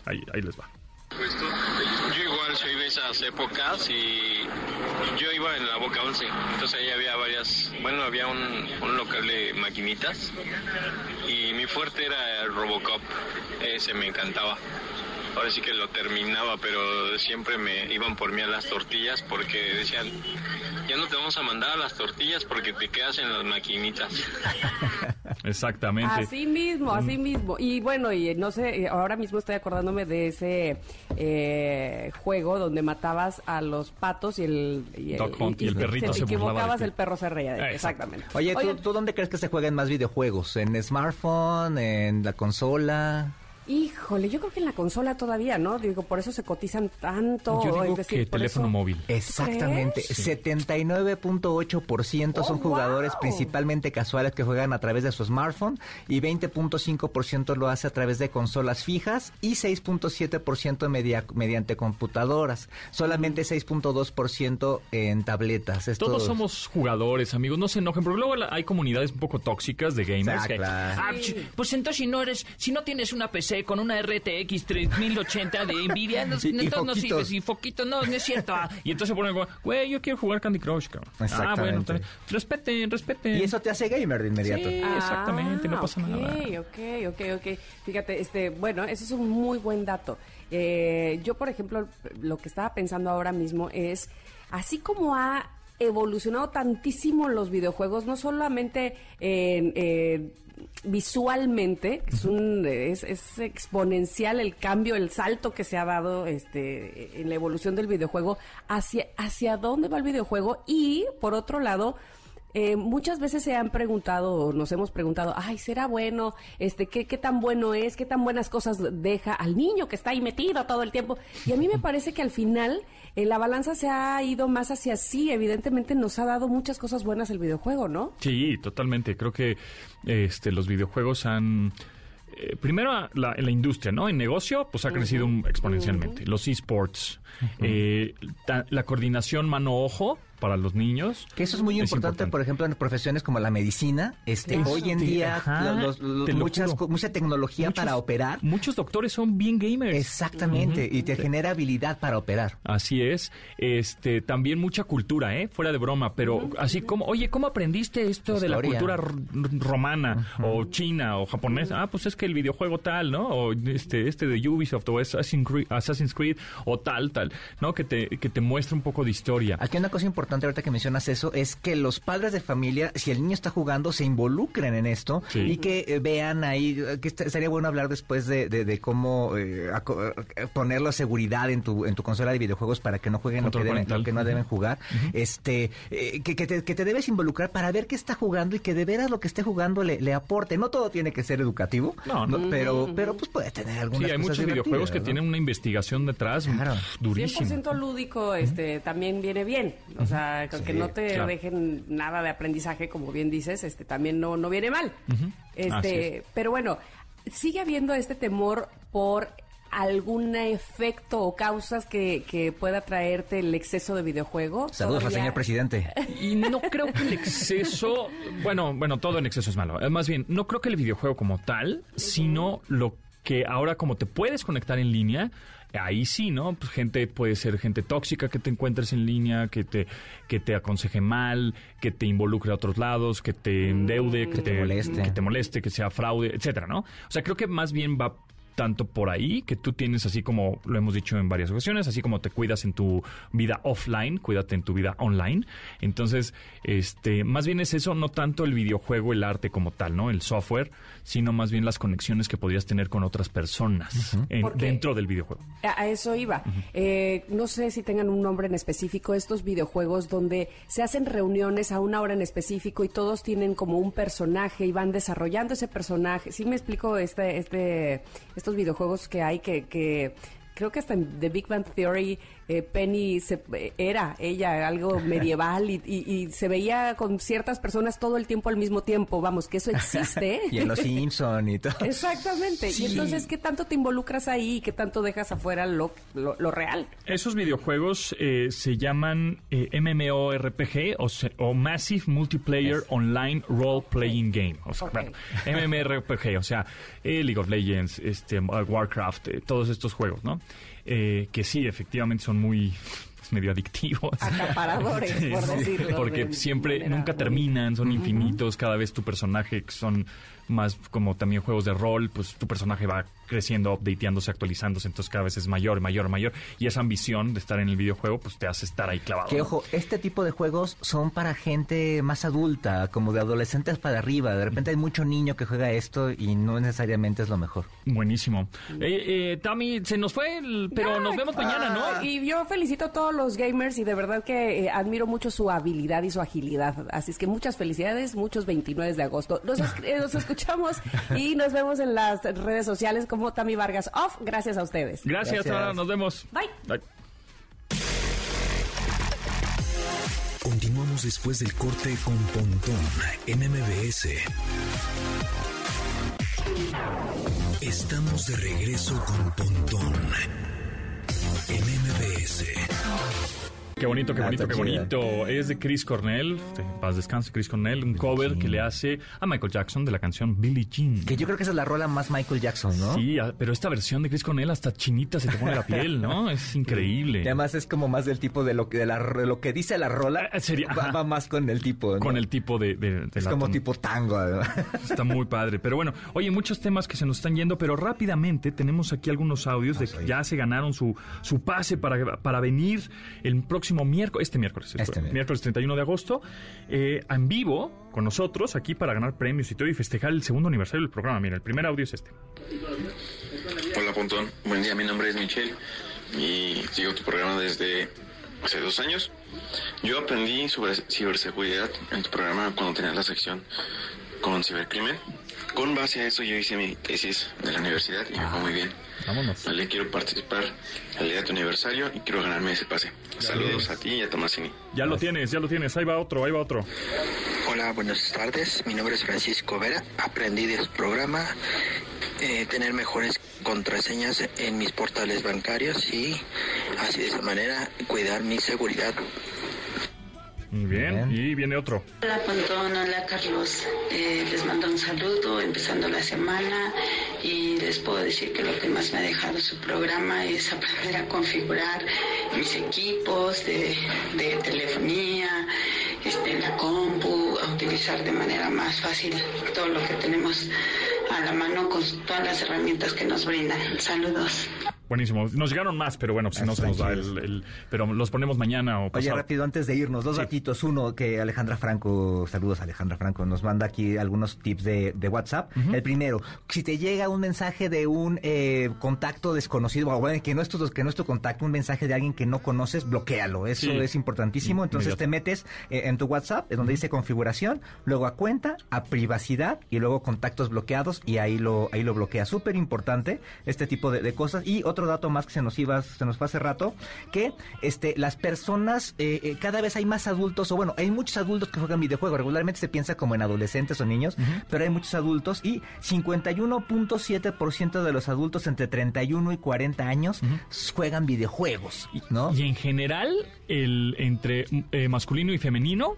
A: Ahí, ahí les va.
H: Yo igual soy de esas épocas y yo iba en la Boca 11, entonces ahí había varias, bueno, había un, un local de maquinitas y mi fuerte era el Robocop, ese me encantaba. Ahora sí que lo terminaba, pero siempre me iban por mí a las tortillas porque decían, ya no te vamos a mandar a las tortillas porque te quedas en las maquinitas.
A: Exactamente.
G: Así mismo, así mismo. Y bueno, y no sé, ahora mismo estoy acordándome de ese eh, juego donde matabas a los patos y el... Y,
A: Dog Hunt, y el
G: te-
A: perrito se
G: equivocabas, el perro se reía de ti.
A: Exacto.
G: Exactamente.
B: Oye, ¿tú, dónde crees que se juegan más videojuegos? ¿En smartphone? ¿En la consola?
G: Híjole, yo creo que en la consola todavía, ¿no? Digo, por eso se cotizan tanto.
A: Yo digo
G: es decir,
A: que teléfono
G: eso-
A: móvil.
B: Exactamente.
G: crees?
B: 79.8% son
G: Oh,
B: jugadores
G: wow.
B: principalmente casuales que juegan a través de su smartphone y 20.5% lo hace a través de consolas fijas y 6.7% media- mediante computadoras. Solamente 6.2% en tabletas.
A: Todos somos jugadores, amigos, no se enojen, porque luego hay comunidades un poco tóxicas de gamers
B: Ah,
A: que,
B: claro.
A: "Ah, ch- pues entonces si no eres, si no tienes una PC con una RTX 3080 de Nvidia, no,
B: Y- y
A: entonces no
B: foquitos.
A: sirves, y foquito, no, no es cierto. Ah, Y entonces se ponen como, güey, yo quiero jugar Candy Crush, cabrón. Ah,
B: Exactamente.
A: bueno, está bien. respeten, respeten.
B: Y eso te hace gamer de inmediato.
A: Sí, exactamente, no
G: Ah,
A: pasa nada.
G: Ok, ok, ok. Fíjate, este, bueno, ese es un muy buen dato. Eh, yo, por ejemplo, lo que estaba pensando ahora mismo es, así como ha evolucionado tantísimo los videojuegos, no solamente en... eh, visualmente es un es, es exponencial el cambio el salto que se ha dado este en la evolución del videojuego hacia hacia dónde va el videojuego y por otro lado eh, muchas veces se han preguntado, o nos hemos preguntado, ay, ¿será bueno? Este, ¿qué, ¿Qué tan bueno es? ¿Qué tan buenas cosas deja al niño que está ahí metido todo el tiempo? Y a mí me parece que al final eh, la balanza se ha ido más hacia sí. Evidentemente nos ha dado muchas cosas buenas el videojuego, ¿no?
A: Sí, totalmente. Creo que este, los videojuegos han... eh, primero, la, la industria, ¿no? En negocio, pues ha crecido un- exponencialmente. Los esports, eh, ta- la coordinación mano-ojo para los niños.
B: Que eso es muy importante, por ejemplo, en profesiones como la medicina. Este,
A: Eso.
B: hoy en día,
A: ajá,
B: los- los-
A: te lo
B: muchas, mucha tecnología
A: Muchos-
B: para operar.
A: Muchos doctores son bien gamers.
B: Exactamente, y te genera habilidad para operar.
A: Así es. Este, también mucha cultura, ¿eh? Fuera de broma, pero así como, oye, ¿cómo aprendiste esto de la cultura romana o china o japonesa? Ah, pues es que el videojuego tal, ¿no? O este, este de Ubisoft o Assassin's Creed, Assassin's Creed o tal, tal, ¿no? Que te, que te muestra un poco de historia.
B: Aquí una cosa importante ahorita que mencionas eso es que los padres de familia, si el niño está jugando, se involucren en esto
A: Sí.
B: y que eh, vean ahí, que est- estaría bueno hablar después de, de- de cómo eh, aco- eh, poner la seguridad en tu, en tu consola de videojuegos para que no jueguen lo que, deben,
A: parental.
B: lo que no deben jugar. este eh, que, que te, que te debes involucrar para ver qué está jugando y que de veras lo que esté jugando le, le aporte. No todo tiene que ser educativo,
A: No, no.
B: pero, pero pues puede tener algunas
A: Sí, hay
B: cosas
A: muchos videojuegos que tienen una investigación detrás
B: Claro.
A: durísima.
G: 100% lúdico este, también viene bien. O sea, con que no te
A: claro.
G: dejen nada de aprendizaje, como bien dices, este también no, no viene mal. Este,
A: es.
G: pero bueno, sigue habiendo este temor por algún efecto o causas que, que pueda traerte el exceso de videojuego.
B: Saludos al
G: Todavía-
B: señor presidente.
A: Y no creo que el exceso, bueno, bueno, todo en exceso es malo. Eh, Más bien, no creo que el videojuego como tal, sino lo que ahora como te puedes conectar en línea, ahí sí, ¿no? Pues gente puede ser gente tóxica que te encuentres en línea, que te que te aconseje mal, que te involucre a otros lados, que te endeude, que,
B: te moleste.
A: que te moleste, que sea fraude, etcétera, ¿no? O sea, creo que más bien va tanto por ahí que tú tienes así como lo hemos dicho en varias ocasiones, así como te cuidas en tu vida offline, cuídate en tu vida online. Entonces, este, más bien es eso, no tanto el videojuego, el arte como tal, ¿no? El software, sino más bien las conexiones que podrías tener con otras personas en- dentro del videojuego.
G: A a eso iba. Eh, no sé si tengan un nombre en específico estos videojuegos donde se hacen reuniones a una hora en específico y todos tienen como un personaje y van desarrollando ese personaje. Sí me explico este, este, estos videojuegos que hay que, que creo que hasta en The Big Bang Theory eh, Penny se- era ella algo medieval y, y- y se veía con ciertas personas todo el tiempo al mismo tiempo. Vamos, que eso existe.
B: Y en Los Simpson y todo.
G: Exactamente.
B: Sí.
G: Y entonces, ¿qué tanto te involucras ahí y qué tanto dejas afuera lo, lo, lo real?
A: Esos videojuegos eh, se llaman eh, MMORPG o, se- o Massive Multiplayer Online Role Playing Game. O sea,
G: Ok.
A: bueno, MMORPG, o sea, eh, League of Legends, este, Warcraft, eh, todos estos juegos, ¿no? Eh, que sí, efectivamente son muy pues, medio adictivos.
G: Acaparadores, por
A: Sí,
G: decirlo
A: Porque
G: de
A: siempre
G: manera
A: nunca terminan, son infinitos, cada vez tu personaje son más como también juegos de rol, pues tu personaje va creciendo, updateándose, actualizándose, entonces cada vez es mayor, mayor, mayor. Y esa ambición de estar en el videojuego, pues te hace estar ahí clavado.
B: Que ojo, este tipo de juegos son para gente más adulta, como de adolescentes para arriba. De repente hay mucho niño que juega esto y no necesariamente es lo mejor.
A: Buenísimo. Eh, eh, Tami, se nos fue, el- pero
G: Ya.
A: nos vemos mañana, ¿no?
G: Y yo felicito a todos los gamers y de verdad que eh, admiro mucho su habilidad y su agilidad. Así es que muchas felicidades, muchos 29 de agosto. Nos, eh, nos escuchamos y nos vemos en las redes sociales como Tami Vargas Off. Gracias a ustedes.
A: Gracias,
B: Gracias.
A: Tara, nos vemos.
G: Bye.
A: Bye.
E: Continuamos después del corte con Pontón en MBS. Estamos de regreso con Pontón en MBS.
A: Qué bonito, qué
B: Ah,
A: bonito, qué bonito. Es de Chris Cornell, en paz descanse Chris Cornell, un cover que le hace a Michael Jackson de la canción Billie Jean.
B: Que yo creo que esa es la rola más Michael Jackson, ¿no?
A: Sí, ah, pero esta versión de Chris Cornell hasta chinita se te pone la piel, ¿no? Es increíble.
B: Y además es como más del tipo de lo que, de la, de lo que dice la rola.
A: Ah, sería-
B: va, más con el tipo. ¿no?
A: Con el tipo de... de-
B: Es
A: la
B: como tipo tango. además.
A: Está muy padre. Pero bueno, oye, muchos temas que se nos están yendo, pero rápidamente tenemos aquí algunos audios de que ya se ganaron su, su pase para, para venir el próximo miércoles, este miércoles,
B: Este miércoles.
A: miércoles 31 de agosto, eh, en vivo con nosotros aquí para ganar premios y todo y festejar el segundo aniversario del programa. Mira, el primer audio es este.
I: Hola Pontón, buen día, mi nombre es Michelle y sigo tu programa desde hace dos años. Yo aprendí sobre ciberseguridad en tu programa cuando tenías la sección con cibercrimen. Con base a eso yo hice mi tesis de la universidad y me fue muy bien.
A: Vámonos.
I: Vale, quiero participar el día de tu aniversario y quiero ganarme ese pase. Saludos a ti y a Tomasini.
A: Ya lo tienes, ya lo tienes. Ahí va otro, ahí va otro.
J: Hola, buenas tardes. Mi nombre es Francisco Vera. Aprendí de su programa eh, tener mejores contraseñas en mis portales bancarios y así de esa manera cuidar mi seguridad.
A: Muy bien. Y viene otro.
K: Hola Pontón, hola Carlos. Eh, les mando un saludo empezando la semana y les puedo decir que lo que más me ha dejado su programa es aprender a configurar mis equipos de, de telefonía, este, la compu, a utilizar de manera más fácil todo lo que tenemos a la mano con todas las herramientas que nos brindan. Saludos.
A: Buenísimo. Nos llegaron más, pero bueno, si no se nos da el, el- Pero los ponemos mañana o
B: Oye,
A: pasado.
B: rápido, antes de irnos, dos ratitos. Uno, que Alejandra Franco, saludos a Alejandra Franco, nos manda aquí algunos tips de, de WhatsApp. El primero, si te llega un mensaje de un eh, contacto desconocido, o bueno, que no, es tu, que no es tu contacto, un mensaje de alguien que no conoces, bloquealo. Eso
A: Sí.
B: es importantísimo. Entonces
A: Inmediato.
B: te metes eh, en tu WhatsApp, es donde dice configuración, luego a cuenta, a privacidad y luego contactos bloqueados y ahí lo, ahí lo bloquea. Súper importante este tipo de, de cosas. Y otro dato más que se nos iba, se nos fue hace rato, que este, las personas, eh, eh, cada vez hay más adultos, o bueno, hay muchos adultos que juegan videojuegos. Regularmente se piensa como en adolescentes o niños, pero hay muchos adultos y 51.7% de los adultos entre 31 y 40 años juegan videojuegos, ¿no?
A: Y en general, el entre eh, masculino y femenino,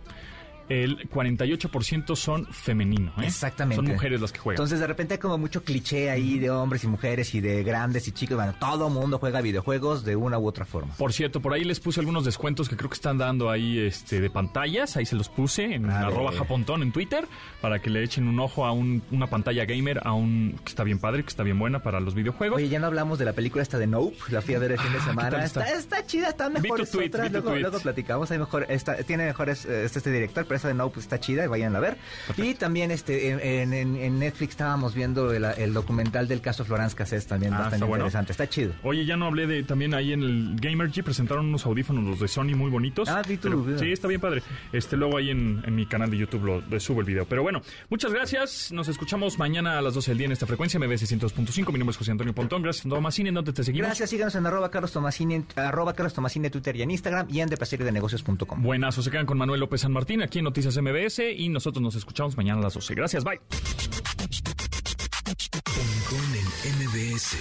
A: el 48% son femenino. ¿eh?
B: Exactamente.
A: Son mujeres las que juegan.
B: Entonces de repente hay como mucho cliché ahí de hombres y mujeres y de grandes y chicos. Bueno, todo mundo juega videojuegos de una u otra forma.
A: Por cierto, por ahí les puse algunos descuentos que creo que están dando ahí este de pantallas. Ahí se los puse en
B: A
A: arroba
B: ver.
A: japontón en Twitter para que le echen un ojo a un- una pantalla gamer a un que está bien padre, que está bien buena para los videojuegos.
B: Oye, ya no hablamos de la película esta de Nope, la fui a ver el fin de
A: Ah, ¿qué
B: semana. está?
A: está?
B: Está, chida,
A: tu
B: mejores
A: tweet,
B: otras, luego, luego platicamos, hay mejor, está, tiene mejores, este, este director, pero esa de Nope está chida y vayan a ver. Y también este en, en- en Netflix estábamos viendo el, el documental del caso Florence Cassés también,
A: Ah,
B: bastante
A: está bueno.
B: interesante, está chido.
A: Oye, ya no hablé de también ahí en el Gamergy presentaron unos audífonos los de Sony muy bonitos.
B: Ah, vi tu
A: Pero-. Sí, está bien padre. Este luego ahí en, en mi canal de YouTube lo, subo el video. Pero bueno, muchas gracias. Nos escuchamos mañana a las 12 del día en esta frecuencia MB 600.5. Mi nombre es José Antonio Pontón. Gracias, Tomasini. ¿En dónde te seguimos?
B: Gracias, síganos en arroba Carlos Tomasini, arroba Carlos Tomasini Twitter y en Instagram y en deplacerydenegocios.com.
A: Buenazo, se quedan con Manuel López San Martín aquí en Noticias MBS y nosotros nos escuchamos mañana a las 12. Gracias, bye.
E: Pontón en MBS.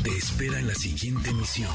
E: Te espera en la siguiente emisión.